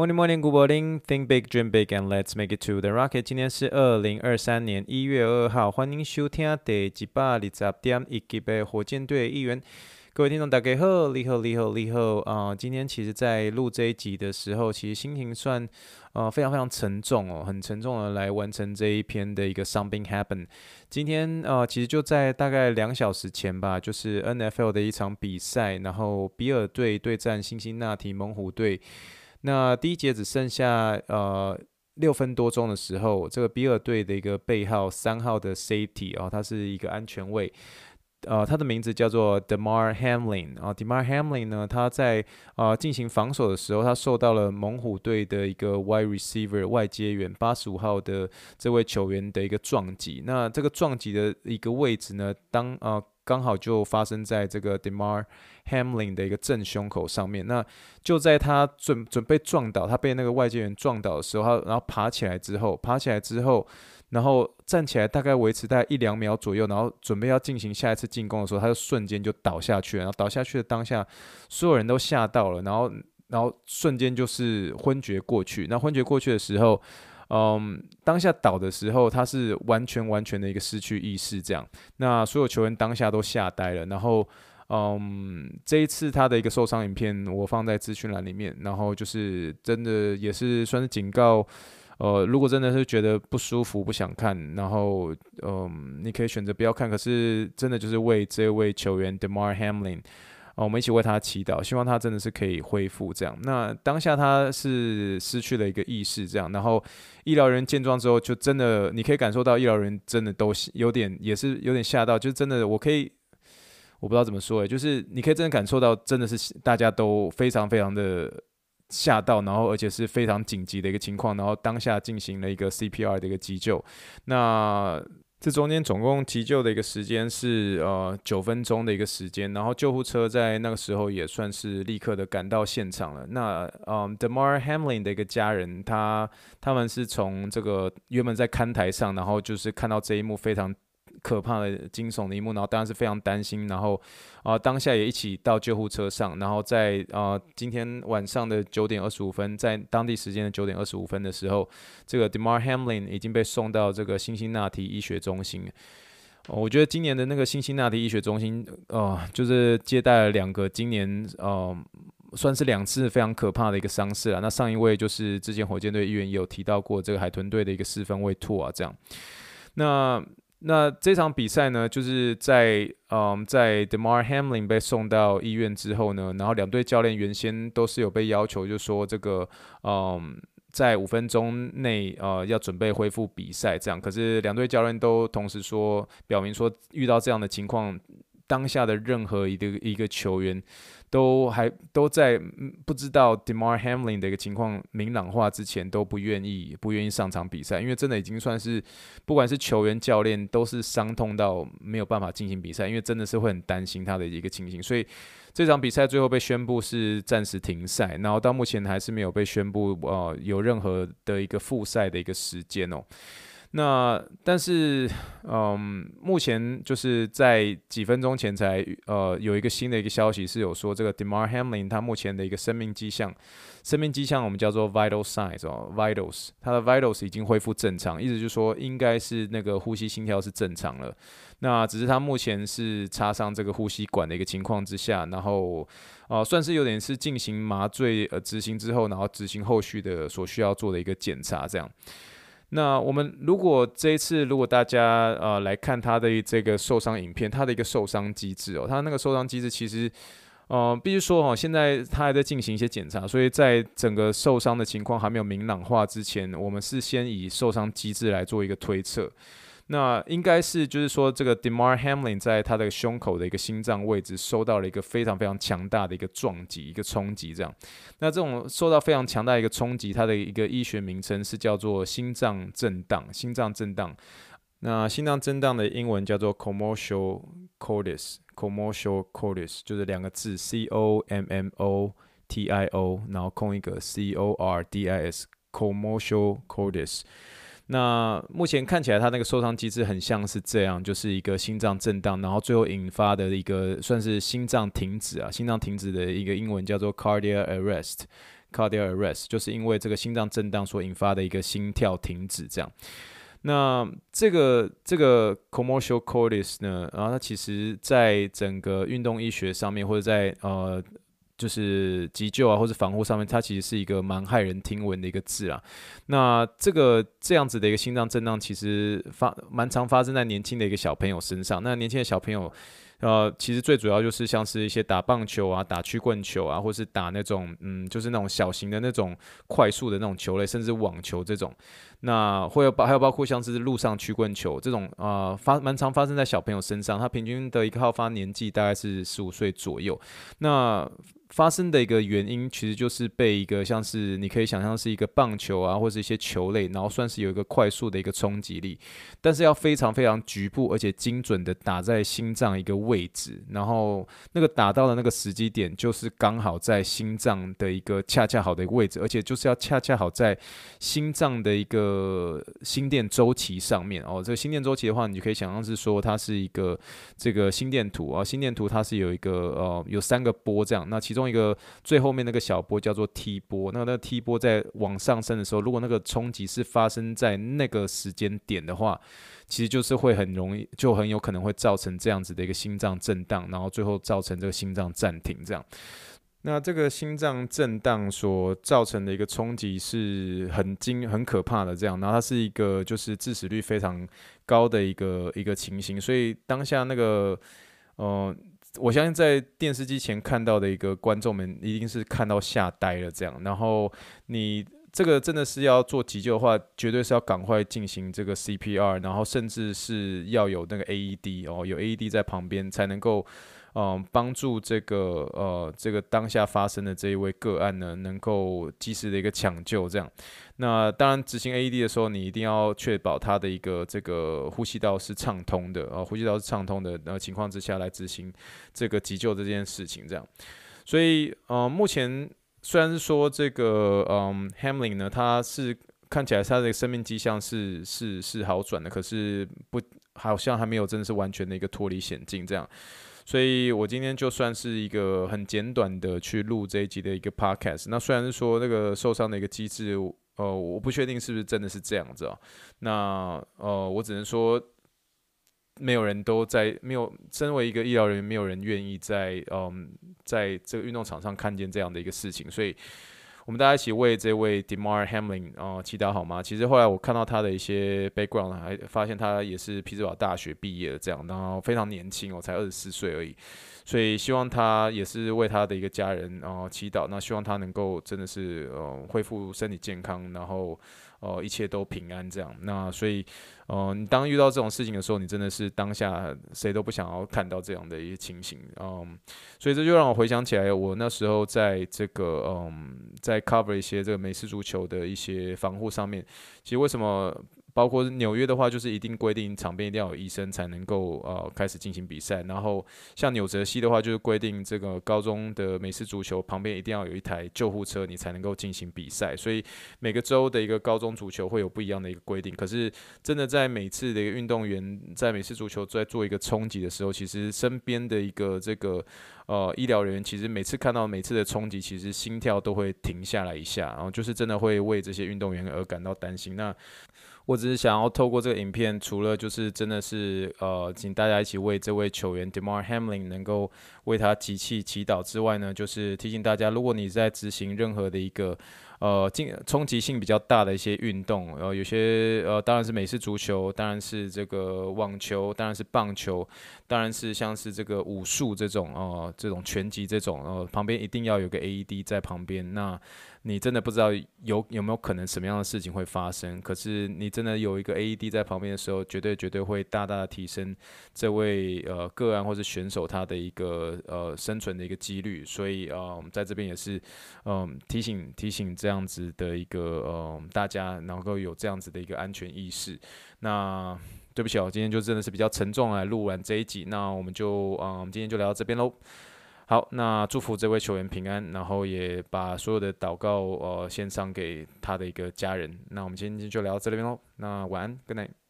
Morning, morning, good morning. Think big, dream big, and let's make it to the rocket. 今天是二零二三年一月二号，欢迎收听第一百二十点一集的火箭队议员。各位听众，大家好，你好，你好，你好啊！今天其实，在录这一集的时候，其实心情算呃非常非常沉重哦，很沉重的来完成这一篇的一个 Something Happen。今天呃，其实就在大概两小时前吧，就是 NFL 的一场比赛，然后比尔队对战辛辛那提猛虎队。那第一节只剩下呃六分多钟的时候，这个比尔队的一个背号三号的 safety 啊、哦，他是一个安全卫，呃，他的名字叫做 Demar Hamlin 啊、，Demar Hamlin 呢，他在啊进行防守的时候，他受到了猛虎队的一个 wide receiver 外接员八十五号的这位球员的一个撞击。那这个撞击的一个位置呢，当啊。呃刚好就发生在这个 Damar Hamlin 的一个正胸口上面。那就在他准准备撞倒，他被那个外界人撞倒的时候，他然后爬起来之后，爬起来之后，然后站起来，大概维持在一两秒左右，然后准备要进行下一次进攻的时候，他就瞬间就倒下去了。然后倒下去的当下，所有人都吓到了，然后然后瞬间就是昏厥过去。那昏厥过去的时候。嗯，当下倒的时候，他是完全完全的一个失去意识，这样。那所有球员当下都吓呆了。然后，嗯，这一次他的一个受伤影片，我放在资讯栏里面。然后就是真的也是算是警告，呃，如果真的是觉得不舒服、不想看，然后，嗯，你可以选择不要看。可是真的就是为这位球员 Damar Hamlin。我们一起为他祈祷，希望他真的是可以恢复这样。那当下他是失去了一个意识，这样。然后医疗人见状之后，就真的你可以感受到医疗人真的都有点，也是有点吓到。就真的，我可以，我不知道怎么说诶，就是你可以真的感受到，真的是大家都非常非常的吓到，然后而且是非常紧急的一个情况，然后当下进行了一个 CPR 的一个急救。那这中间总共急救的一个时间是呃九分钟的一个时间，然后救护车在那个时候也算是立刻的赶到现场了。那嗯，Demar Hamlin 的一个家人，他他们是从这个原本在看台上，然后就是看到这一幕非常。可怕的惊悚的一幕，然后当然是非常担心，然后啊、当下也一起到救护车上，然后在啊、今天晚上的九点二十五分，在当地时间的九点二十五分的时候，这个 Demar Hamlin 已经被送到这个辛辛那提医学中心。呃、我觉得今年的那个辛辛那提医学中心，呃，就是接待了两个今年呃算是两次非常可怕的一个伤势啊。那上一位就是之前火箭队议员也有提到过这个海豚队的一个四分卫兔啊，这样，那。那这场比赛呢，就是在嗯，在 Demar Hamlin 被送到医院之后呢，然后两队教练原先都是有被要求，就说这个嗯，在五分钟内呃要准备恢复比赛这样，可是两队教练都同时说，表明说遇到这样的情况，当下的任何一个一个球员。都还都在不知道 Demar Hamlin 的一个情况明朗化之前，都不愿意不愿意上场比赛，因为真的已经算是不管是球员、教练都是伤痛到没有办法进行比赛，因为真的是会很担心他的一个情形，所以这场比赛最后被宣布是暂时停赛，然后到目前还是没有被宣布呃有任何的一个复赛的一个时间哦。那但是，嗯，目前就是在几分钟前才呃有一个新的一个消息是有说这个 Demar Hamlin 他目前的一个生命迹象，生命迹象我们叫做 vital signs 哦，vitals，他的 vitals 已经恢复正常，意思就是说应该是那个呼吸心跳是正常了。那只是他目前是插上这个呼吸管的一个情况之下，然后呃算是有点是进行麻醉呃执行之后，然后执行后续的所需要做的一个检查这样。那我们如果这一次，如果大家呃来看他的这个受伤影片，他的一个受伤机制哦，他那个受伤机制其实，呃，必须说哦，现在他还在进行一些检查，所以在整个受伤的情况还没有明朗化之前，我们是先以受伤机制来做一个推测。那应该是就是说，这个 Damar Hamlin 在他的胸口的一个心脏位置受到了一个非常非常强大的一个撞击，一个冲击。这样，那这种受到非常强大的一个冲击，它的一个医学名称是叫做心脏震荡。心脏震荡，那心脏震荡的英文叫做 commercial cordis，commercial Cordis 就是两个字，C O M M O T I O，然后空一个 C O R D I S。Commotion Cordis。那目前看起来，他那个受伤机制很像是这样，就是一个心脏震荡，然后最后引发的一个算是心脏停止啊，心脏停止的一个英文叫做 cardiac arrest。cardiac arrest，就是因为这个心脏震荡所引发的一个心跳停止这样。那这个这个 commercial cordis 呢，然后它其实在整个运动医学上面，或者在呃。就是急救啊，或者防护上面，它其实是一个蛮骇人听闻的一个字啊。那这个这样子的一个心脏震荡，其实发蛮常发生在年轻的一个小朋友身上。那年轻的小朋友，呃，其实最主要就是像是一些打棒球啊、打曲棍球啊，或是打那种嗯，就是那种小型的那种快速的那种球类，甚至网球这种。那会有包还有包括像是路上曲棍球这种啊、发蛮常发生在小朋友身上。他平均的一个好发年纪大概是十五岁左右。那发生的一个原因，其实就是被一个像是你可以想象是一个棒球啊，或者是一些球类，然后算是有一个快速的一个冲击力，但是要非常非常局部而且精准的打在心脏一个位置，然后那个打到的那个时机点，就是刚好在心脏的一个恰恰好的一个位置，而且就是要恰恰好在心脏的一个心电周期上面哦。这个心电周期的话，你就可以想象是说它是一个这个心电图啊，心电图它是有一个呃有三个波这样，那其中。一个最后面那个小波叫做 T 波，那那个 T 波在往上升的时候，如果那个冲击是发生在那个时间点的话，其实就是会很容易，就很有可能会造成这样子的一个心脏震荡，然后最后造成这个心脏暂停。这样，那这个心脏震荡所造成的一个冲击是很惊、很可怕的。这样，然后它是一个就是致死率非常高的一个一个情形，所以当下那个，呃。我相信在电视机前看到的一个观众们一定是看到吓呆了这样，然后你这个真的是要做急救的话，绝对是要赶快进行这个 CPR，然后甚至是要有那个 AED 哦，有 AED 在旁边才能够。嗯，帮助这个呃，这个当下发生的这一位个案呢，能够及时的一个抢救，这样。那当然，执行 AED 的时候，你一定要确保他的一个这个呼吸道是畅通的啊，呼吸道是畅通的呃情况之下来执行这个急救这件事情，这样。所以，呃，目前虽然说这个嗯，Hamlin 呢，他是看起来他的生命迹象是是是好转的，可是不好像还没有真的是完全的一个脱离险境这样。所以我今天就算是一个很简短的去录这一集的一个 podcast。那虽然说那个受伤的一个机制，呃，我不确定是不是真的是这样子啊。那呃，我只能说，没有人都在，没有身为一个医疗人员，没有人愿意在嗯，在这个运动场上看见这样的一个事情，所以。我们大家一起为这位 Damar Hamlin 啊、呃、祈祷好吗？其实后来我看到他的一些 background，还发现他也是匹兹堡大学毕业的，这样，然后非常年轻哦，才二十四岁而已。所以希望他也是为他的一个家人然后、祈祷，那希望他能够真的是呃恢复身体健康，然后。呃，一切都平安这样。那所以，呃，你当遇到这种事情的时候，你真的是当下谁都不想要看到这样的一个情形。嗯，所以这就让我回想起来，我那时候在这个嗯，在 cover 一些这个美式足球的一些防护上面，其实为什么？包括纽约的话，就是一定规定场边一定要有医生才能够呃开始进行比赛。然后像纽泽西的话，就是规定这个高中的美式足球旁边一定要有一台救护车，你才能够进行比赛。所以每个州的一个高中足球会有不一样的一个规定。可是真的在每次的一个运动员在美式足球在做一个冲击的时候，其实身边的一个这个呃医疗人员，其实每次看到每次的冲击，其实心跳都会停下来一下，然后就是真的会为这些运动员而感到担心。那我只是想要透过这个影片，除了就是真的是呃，请大家一起为这位球员 Demar Hamlin 能够为他集气祈祷之外呢，就是提醒大家，如果你在执行任何的一个呃进冲击性比较大的一些运动，然呃，有些呃当然是美式足球，当然是这个网球，当然是棒球，当然是像是这个武术这种呃这种拳击这种呃旁边一定要有个 AED 在旁边那。你真的不知道有有没有可能什么样的事情会发生，可是你真的有一个 AED 在旁边的时候，绝对绝对会大大的提升这位呃个案或者选手他的一个呃生存的一个几率。所以呃，我们在这边也是嗯、提醒提醒这这样子的一个呃大家能够有这样子的一个安全意识。那对不起，哦今天就真的是比较沉重来录完这一集，那我们就嗯、我们今天就聊到这边喽。好，那祝福这位球员平安，然后也把所有的祷告呃献上给他的一个家人。那我们今天就聊到这里边喽。那晚安，Good night。